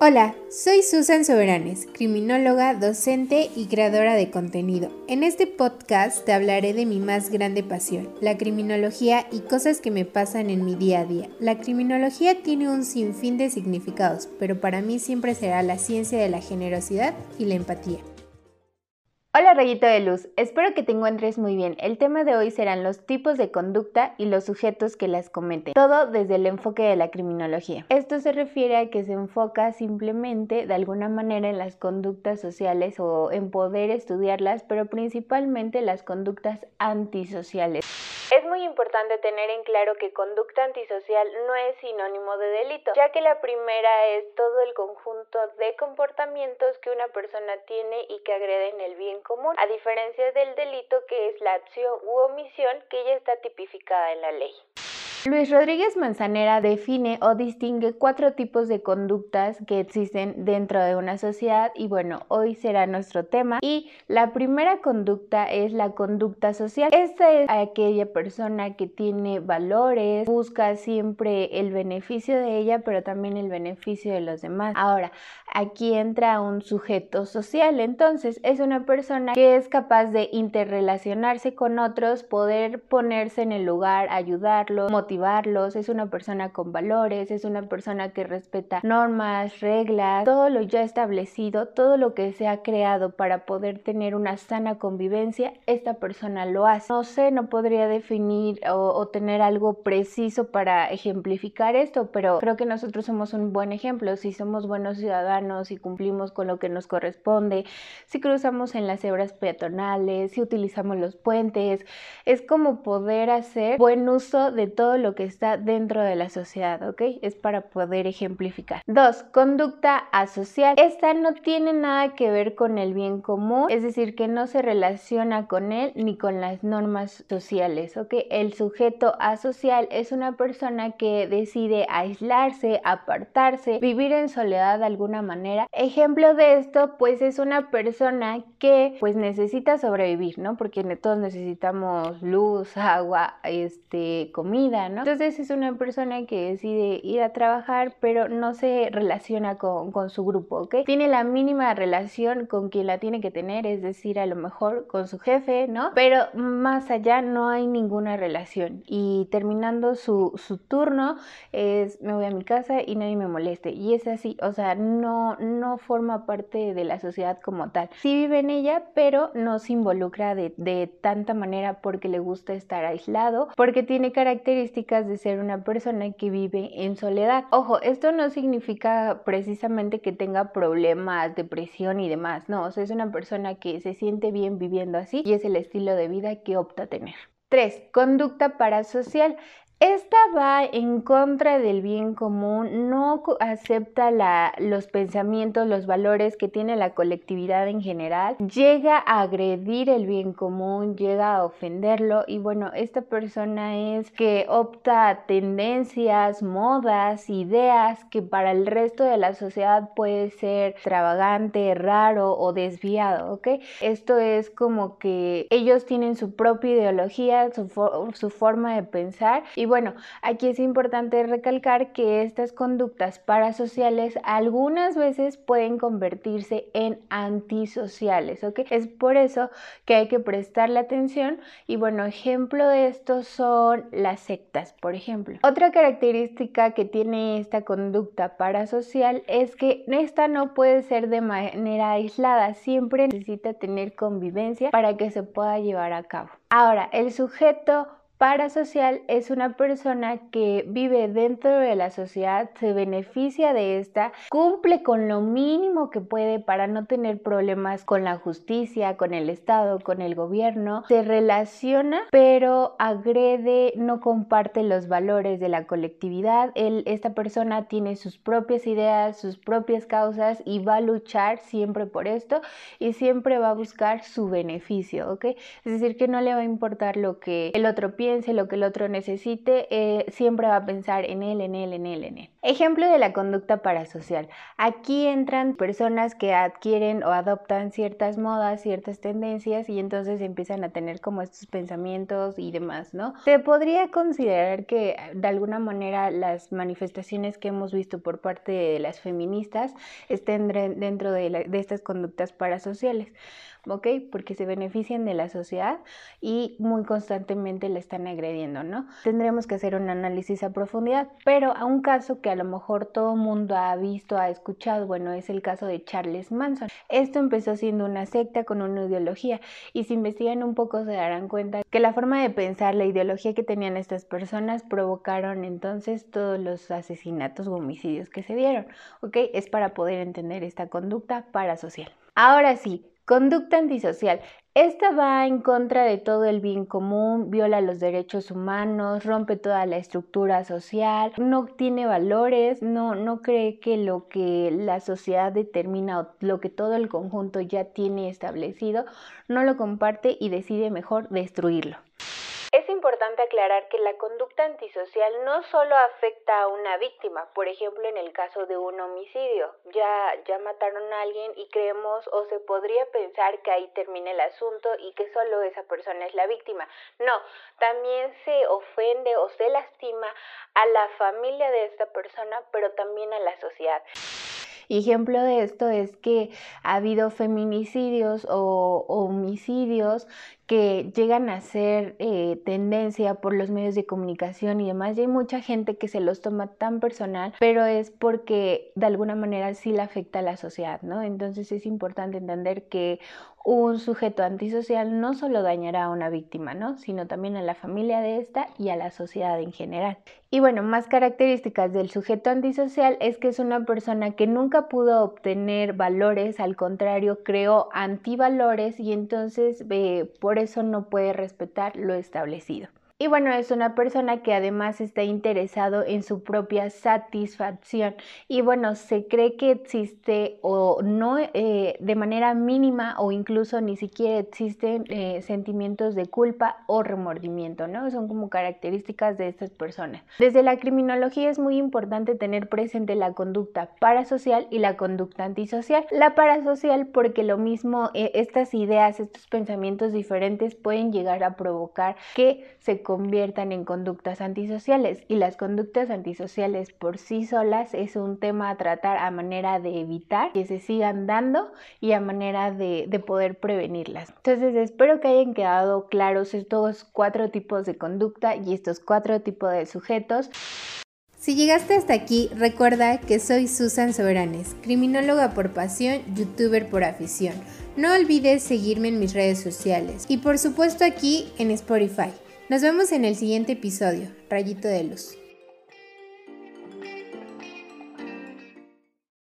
Hola, soy Susan Soberanes, criminóloga, docente y creadora de contenido. En este podcast te hablaré de mi más grande pasión, la criminología y cosas que me pasan en mi día a día. La criminología tiene un sinfín de significados, pero para mí siempre será la ciencia de la generosidad y la empatía. Hola rayito de luz, espero que te encuentres muy bien. El tema de hoy serán los tipos de conducta y los sujetos que las cometen, todo desde el enfoque de la criminología. Esto se refiere a que se enfoca simplemente de alguna manera en las conductas sociales o en poder estudiarlas, pero principalmente las conductas antisociales. Es muy importante tener en claro que conducta antisocial no es sinónimo de delito, ya que la primera es todo el conjunto de comportamientos que una persona tiene y que agreden el bien común, a diferencia del delito que es la acción u omisión que ya está tipificada en la ley. Luis Rodríguez Manzanera define o distingue cuatro tipos de conductas que existen dentro de una sociedad y bueno, hoy será nuestro tema. Y la primera conducta es la conducta social. Esta es aquella persona que tiene valores, busca siempre el beneficio de ella, pero también el beneficio de los demás. Ahora, aquí entra un sujeto social, entonces es una persona que es capaz de interrelacionarse con otros, poder ponerse en el lugar, ayudarlo, motivarlo es una persona con valores, es una persona que respeta normas, reglas, todo lo ya establecido, todo lo que se ha creado para poder tener una sana convivencia, esta persona lo hace. No sé, no podría definir o, o tener algo preciso para ejemplificar esto, pero creo que nosotros somos un buen ejemplo. Si somos buenos ciudadanos, y cumplimos con lo que nos corresponde, si cruzamos en las cebras peatonales, si utilizamos los puentes, es como poder hacer buen uso de todo lo que está dentro de la sociedad, ¿ok? Es para poder ejemplificar. Dos, conducta asocial. Esta no tiene nada que ver con el bien común, es decir, que no se relaciona con él ni con las normas sociales, ¿ok? El sujeto asocial es una persona que decide aislarse, apartarse, vivir en soledad de alguna manera. Ejemplo de esto, pues es una persona que pues necesita sobrevivir, ¿no? Porque todos necesitamos luz, agua, este, comida, ¿no? Entonces es una persona que decide ir a trabajar, pero no se relaciona con, con, su grupo, ¿ok? Tiene la mínima relación con quien la tiene que tener, es decir, a lo mejor con su jefe, ¿no? Pero más allá no hay ninguna relación. Y terminando su, su turno es me voy a mi casa y nadie me moleste. Y es así, o sea, no, no forma parte de la sociedad como tal. Sí vive en ella, pero no se involucra de, de tanta manera porque le gusta estar aislado, porque tiene características de ser una persona que vive en soledad. Ojo, esto no significa precisamente que tenga problemas, depresión y demás, no, es una persona que se siente bien viviendo así y es el estilo de vida que opta tener. 3. Conducta parasocial. Esta va en contra del bien común, no acepta los pensamientos, los valores que tiene la colectividad en general, llega a agredir el bien común, llega a ofenderlo y bueno, esta persona es que opta tendencias, modas, ideas que para el resto de la sociedad puede ser extravagante, raro o desviado, ¿ok? Esto es como que ellos tienen su propia ideología, su, su forma de pensar y bueno, aquí es importante recalcar que estas conductas parasociales algunas veces pueden convertirse en antisociales, ¿ok? Es por eso que hay que prestarle atención y bueno, ejemplo de esto son las sectas, por ejemplo. Otra característica que tiene esta conducta parasocial es que esta no puede ser de manera aislada, siempre necesita tener convivencia para que se pueda llevar a cabo. Ahora, el sujeto Parasocial es una persona que vive dentro de la sociedad, se beneficia de esta, cumple con lo mínimo que puede para no tener problemas con la justicia, con el Estado, con el gobierno, se relaciona pero agrede, no comparte los valores de la colectividad. esta persona tiene sus propias ideas, sus propias causas y va a luchar siempre por esto y siempre va a buscar su beneficio, ¿ok? Es decir, que no le va a importar lo que el otro piensa piense, lo que el otro necesite, eh, siempre va a pensar en él, en él, en él, en él. Ejemplo de la conducta parasocial. Aquí entran personas que adquieren o adoptan ciertas modas, ciertas tendencias y entonces empiezan a tener como estos pensamientos y demás, ¿no? Se podría considerar que de alguna manera las manifestaciones que hemos visto por parte de las feministas estén dentro de, de estas conductas parasociales. ¿Ok? Porque se benefician de la sociedad y muy constantemente le están agrediendo, ¿no? Tendremos que hacer un análisis a profundidad, pero a un caso que a lo mejor todo mundo ha visto, ha escuchado, bueno, es el caso de Charles Manson. Esto empezó siendo una secta con una ideología y si investigan un poco se darán cuenta que la forma de pensar, la ideología que tenían estas personas provocaron entonces todos los asesinatos o homicidios que se dieron, ¿ok? Es para poder entender esta conducta parasocial. Ahora sí, Conducta antisocial. Esta va en contra de todo el bien común, viola los derechos humanos, rompe toda la estructura social, no tiene valores, no, no cree que lo que la sociedad determina o lo que todo el conjunto ya tiene establecido, no lo comparte y decide mejor destruirlo. Es importante aclarar que la conducta antisocial no solo afecta a una víctima, por ejemplo en el caso de un homicidio, ya, ya mataron a alguien y creemos o se podría pensar que ahí termina el asunto y que solo esa persona es la víctima. No, también se ofende o se lastima a la familia de esta persona, pero también a la sociedad. Ejemplo de esto es que ha habido feminicidios o homicidios que llegan a ser eh, tendencia por los medios de comunicación y demás. Y hay mucha gente que se los toma tan personal, pero es porque de alguna manera sí le afecta a la sociedad, ¿no? Entonces es importante entender que un sujeto antisocial no solo dañará a una víctima, ¿no? Sino también a la familia de esta y a la sociedad en general. Y bueno, más características del sujeto antisocial es que es una persona que nunca pudo obtener valores, al contrario, creó antivalores y entonces eh, por eso no puede respetar lo establecido. Y bueno, es una persona que además está interesado en su propia satisfacción. Y bueno, se cree que existe o no eh, de manera mínima o incluso ni siquiera existen eh, sentimientos de culpa o remordimiento, ¿no? Son como características de estas personas. Desde la criminología es muy importante tener presente la conducta parasocial y la conducta antisocial. La parasocial porque lo mismo, eh, estas ideas, estos pensamientos diferentes pueden llegar a provocar que se conviertan en conductas antisociales y las conductas antisociales por sí solas es un tema a tratar a manera de evitar que se sigan dando y a manera de, de poder prevenirlas. Entonces espero que hayan quedado claros estos cuatro tipos de conducta y estos cuatro tipos de sujetos. Si llegaste hasta aquí, recuerda que soy Susan Soberanes, criminóloga por pasión, youtuber por afición. No olvides seguirme en mis redes sociales y por supuesto aquí en Spotify. Nos vemos en el siguiente episodio, Rayito de Luz.